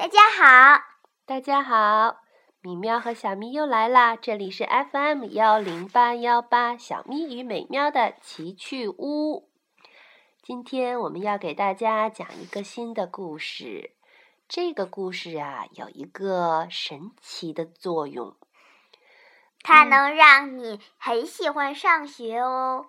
大家好，大家好，米喵和小咪又来啦！这里是 FM 幺零八幺八小咪与美喵的奇趣屋。今天我们要给大家讲一个新的故事。这个故事啊，有一个神奇的作用，它能让你很喜欢上学哦。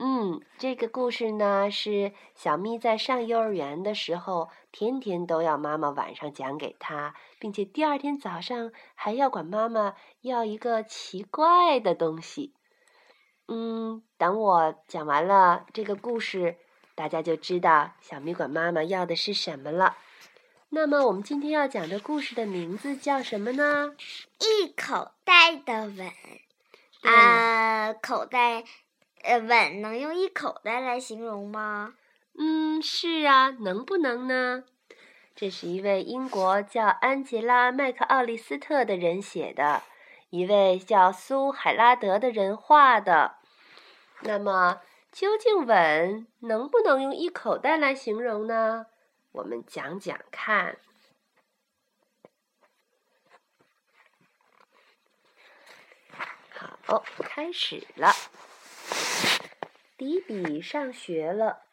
嗯，这个故事呢是小咪在上幼儿园的时候，天天都要妈妈晚上讲给她，并且第二天早上还要管妈妈要一个奇怪的东西。嗯，等我讲完了这个故事，大家就知道小咪管妈妈要的是什么了。那么我们今天要讲的故事的名字叫什么呢？一口袋的吻啊，口袋。呃，吻能用一口袋来形容吗？嗯，是啊，能不能呢？这是一位英国叫安吉拉·麦克奥利斯特的人写的，一位叫苏海拉德的人画的。那么，究竟吻能不能用一口袋来形容呢？我们讲讲看。好，开始了。迪比上学了。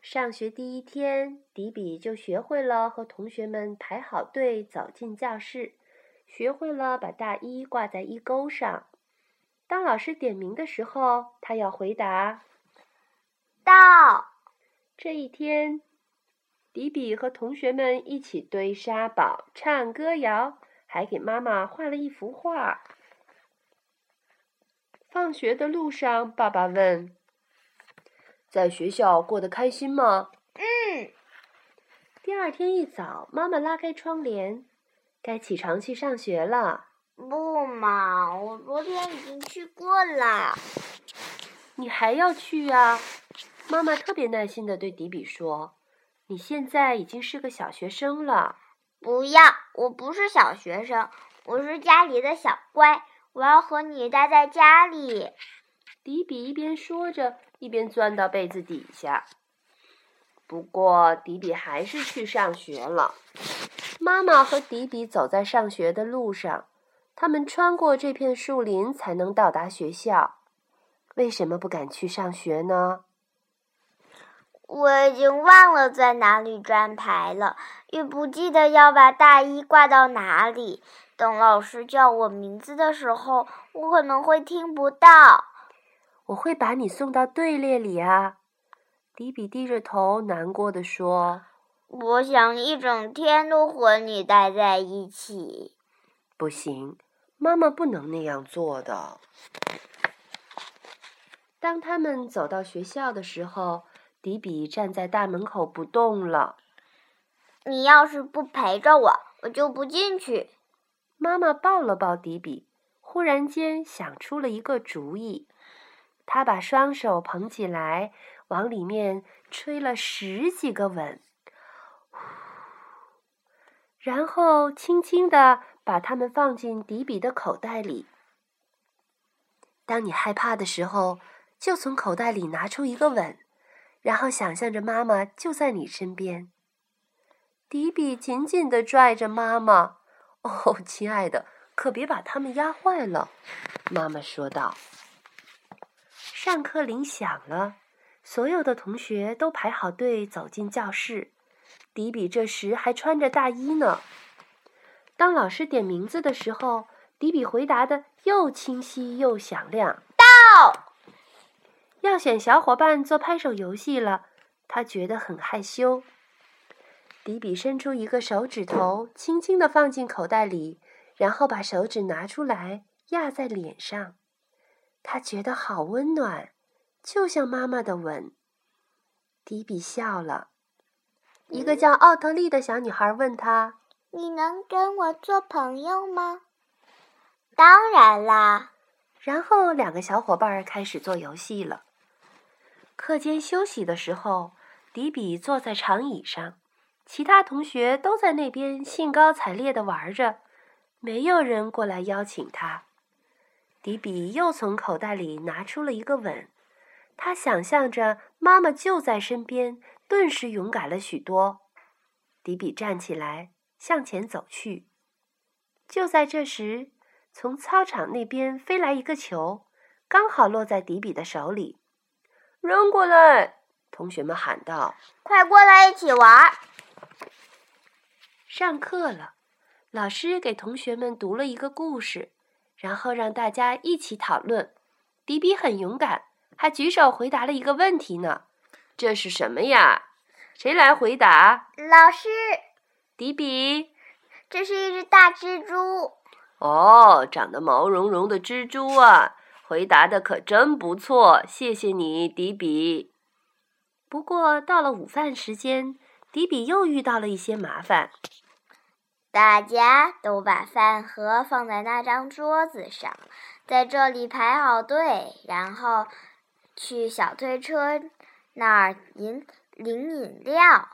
上学第一天，迪比就学会了和同学们排好队走进教室，学会了把大衣挂在衣钩上。当老师点名的时候，他要回答：“到。”这一天，迪比和同学们一起堆沙堡、唱歌谣，还给妈妈画了一幅画。放学的路上，爸爸问。在学校过得开心吗？嗯。第二天一早，妈妈拉开窗帘，该起床去上学了。不嘛，我昨天已经去过了。你还要去啊？妈妈特别耐心的对迪比说：“你现在已经是个小学生了。”不要，我不是小学生，我是家里的小乖，我要和你待在家里。迪比一边说着，一边钻到被子底下。不过，迪比还是去上学了。妈妈和迪比走在上学的路上，他们穿过这片树林才能到达学校。为什么不敢去上学呢？我已经忘了在哪里站牌了，也不记得要把大衣挂到哪里。等老师叫我名字的时候，我可能会听不到。我会把你送到队列里啊，迪比低着头难过的说：“我想一整天都和你待在一起。”不行，妈妈不能那样做的。当他们走到学校的时候，迪比站在大门口不动了。你要是不陪着我，我就不进去。妈妈抱了抱迪比，忽然间想出了一个主意。他把双手捧起来，往里面吹了十几个吻，然后轻轻地把它们放进迪比的口袋里。当你害怕的时候，就从口袋里拿出一个吻，然后想象着妈妈就在你身边。迪比紧紧地拽着妈妈。“哦，亲爱的，可别把它们压坏了。”妈妈说道。上课铃响了，所有的同学都排好队走进教室。迪比这时还穿着大衣呢。当老师点名字的时候，迪比回答的又清晰又响亮：“到！”要选小伙伴做拍手游戏了，他觉得很害羞。迪比伸出一个手指头，轻轻地放进口袋里，然后把手指拿出来压在脸上。他觉得好温暖，就像妈妈的吻。迪比笑了。一个叫奥特利的小女孩问他：“你能跟我做朋友吗？”“当然啦。”然后两个小伙伴开始做游戏了。课间休息的时候，迪比坐在长椅上，其他同学都在那边兴高采烈地玩着，没有人过来邀请他。迪比又从口袋里拿出了一个吻，他想象着妈妈就在身边，顿时勇敢了许多。迪比站起来，向前走去。就在这时，从操场那边飞来一个球，刚好落在迪比的手里。扔过来！同学们喊道：“快过来一起玩！”上课了，老师给同学们读了一个故事，然后让大家一起讨论。迪比很勇敢，还举手回答了一个问题呢。这是什么呀？谁来回答？老师。迪比。这是一只大蜘蛛。哦，长得毛茸茸的蜘蛛啊！回答的可真不错，谢谢你，迪比。不过到了午饭时间，迪比又遇到了一些麻烦。大家都把饭盒放在那张桌子上，在这里排好队，然后去小推车那儿饮领饮料。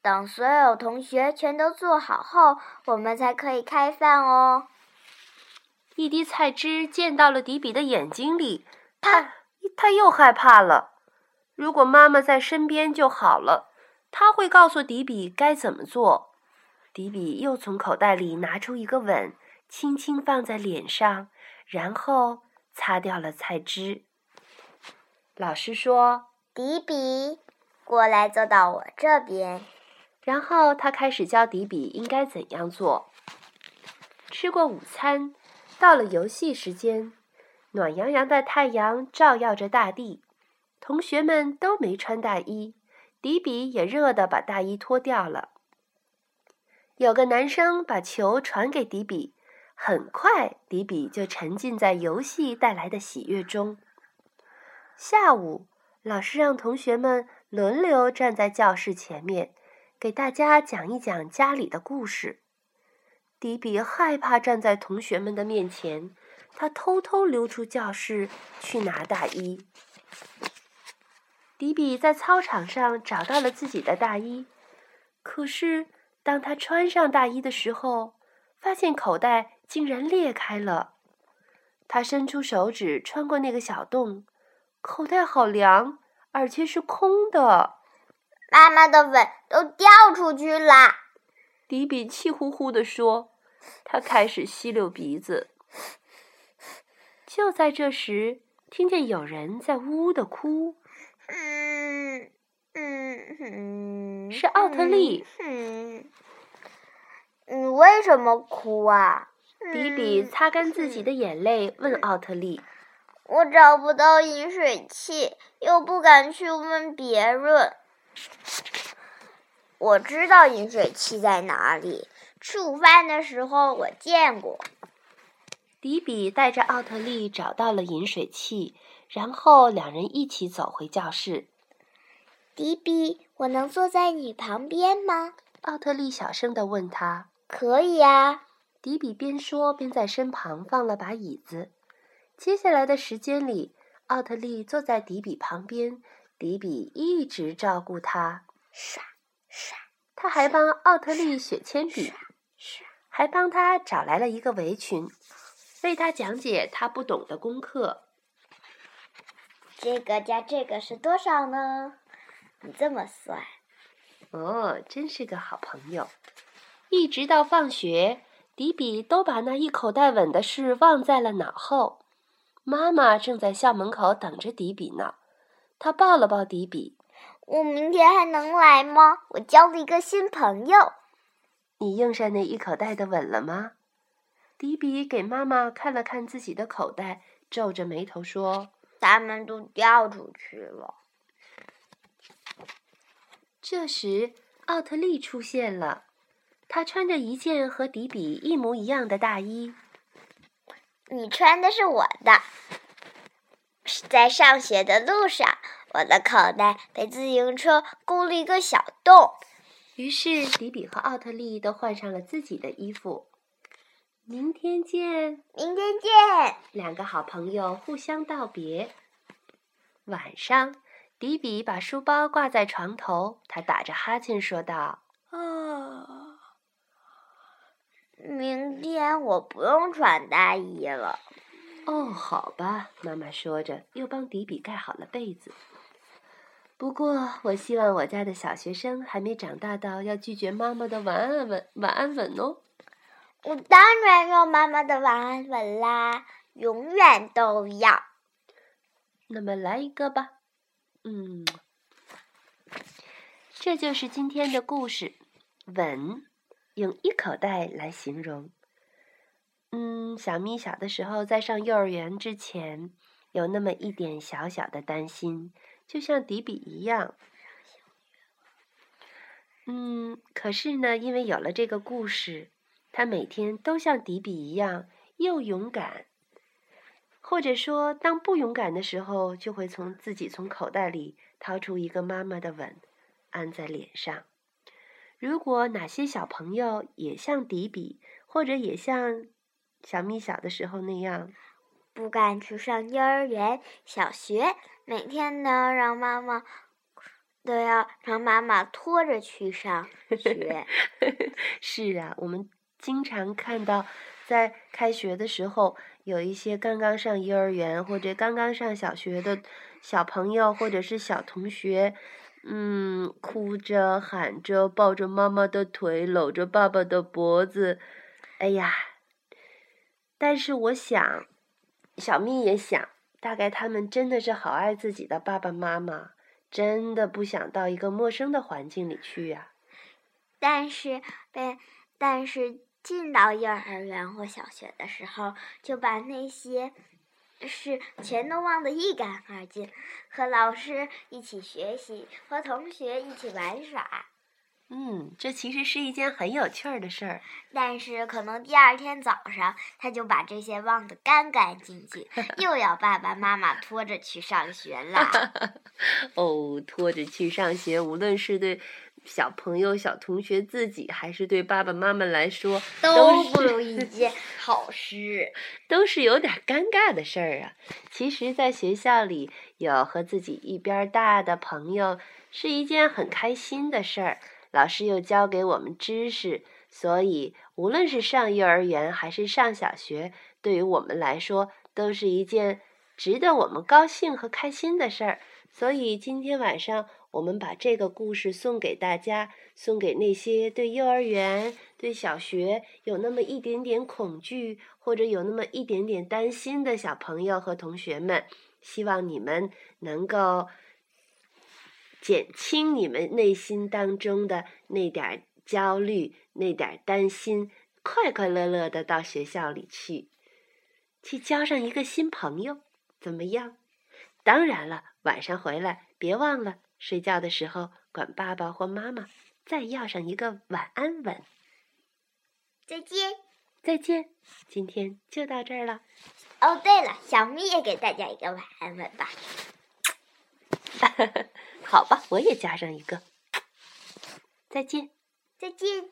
等所有同学全都坐好后，我们才可以开饭哦。一滴菜汁溅到了迪比的眼睛里，他他又害怕了。如果妈妈在身边就好了，他会告诉迪比该怎么做。迪比又从口袋里拿出一个吻，轻轻放在脸上，然后擦掉了菜汁。老师说：“迪比，过来坐到我这边。”然后他开始教迪比应该怎样做。吃过午餐，到了游戏时间。暖洋洋的太阳照耀着大地，同学们都没穿大衣，迪比也热得把大衣脱掉了。有个男生把球传给迪比，很快迪比就沉浸在游戏带来的喜悦中。下午，老师让同学们轮流站在教室前面。给大家讲一讲家里的故事。迪比害怕站在同学们的面前，他偷偷溜出教室去拿大衣。迪比在操场上找到了自己的大衣，可是当他穿上大衣的时候，发现口袋竟然裂开了。他伸出手指穿过那个小洞，口袋好凉，而且是空的。妈妈的吻都掉出去了，迪比气呼呼地说。他开始吸溜鼻子。就在这时，听见有人在呜呜的哭。嗯嗯嗯，是奥特利。嗯，你为什么哭啊？迪比擦干自己的眼泪，问奥特利：“我找不到饮水器，又不敢去问别人。”我知道饮水器在哪里。吃午饭的时候我见过。迪比带着奥特利找到了饮水器，然后两人一起走回教室。迪比，我能坐在你旁边吗？奥特利小声的问他。可以啊。迪比边说边在身旁放了把椅子。接下来的时间里，奥特利坐在迪比旁边。迪比一直照顾他，刷刷，他还帮奥特利选铅笔，还帮他找来了一个围裙，为他讲解他不懂的功课。这个加这个是多少呢？你这么帅？哦，真是个好朋友。一直到放学，迪比都把那一口袋吻的事忘在了脑后。妈妈正在校门口等着迪比呢。他抱了抱迪比。我明天还能来吗？我交了一个新朋友。你用上那一口袋的吻了吗？迪比给妈妈看了看自己的口袋，皱着眉头说：“他们都掉出去了。”这时，奥特利出现了。他穿着一件和迪比一模一样的大衣。你穿的是我的。在上学的路上，我的口袋被自行车勾了一个小洞。于是，迪比和奥特利都换上了自己的衣服。明天见！明天见！两个好朋友互相道别。晚上，迪比把书包挂在床头，他打着哈欠说道：“啊，明天我不用穿大衣了。”哦，好吧，妈妈说着，又帮迪比盖好了被子。不过，我希望我家的小学生还没长大到要拒绝妈妈的晚安吻、晚安吻哦。我当然要妈妈的晚安吻啦，永远都要。那么来一个吧。嗯，这就是今天的故事。吻，用一口袋来形容。嗯，小咪小的时候在上幼儿园之前，有那么一点小小的担心。就像迪比一样，嗯，可是呢，因为有了这个故事，他每天都像迪比一样又勇敢，或者说，当不勇敢的时候，就会从自己从口袋里掏出一个妈妈的吻，按在脸上。如果哪些小朋友也像迪比，或者也像小咪小的时候那样，不敢去上幼儿园、小学。每天呢，让妈妈都要让妈妈拖着去上学。是啊，我们经常看到，在开学的时候，有一些刚刚上幼儿园或者刚刚上小学的小朋友或者是小同学，嗯，哭着喊着，抱着妈妈的腿，搂着爸爸的脖子。哎呀，但是我想，小蜜也想。大概他们真的是好爱自己的爸爸妈妈，真的不想到一个陌生的环境里去呀。但是被，但是进到幼儿园或小学的时候，就把那些事全都忘得一干二净，和老师一起学习，和同学一起玩耍。嗯，这其实是一件很有趣儿的事儿。但是可能第二天早上，他就把这些忘得干干净净，又要爸爸妈妈拖着去上学了。哦，拖着去上学，无论是对小朋友、小同学自己，还是对爸爸妈妈来说，都不如一 件好事，都是有点尴尬的事儿啊。其实，在学校里有和自己一边大的朋友，是一件很开心的事儿。老师又教给我们知识，所以无论是上幼儿园还是上小学，对于我们来说都是一件值得我们高兴和开心的事儿。所以今天晚上我们把这个故事送给大家，送给那些对幼儿园、对小学有那么一点点恐惧或者有那么一点点担心的小朋友和同学们，希望你们能够。减轻你们内心当中的那点焦虑、那点担心，快快乐乐的到学校里去，去交上一个新朋友，怎么样？当然了，晚上回来别忘了睡觉的时候管爸爸或妈妈再要上一个晚安吻。再见，再见，今天就到这儿了。哦，对了，小咪也给大家一个晚安吻吧。好吧，我也加上一个。再见，再见。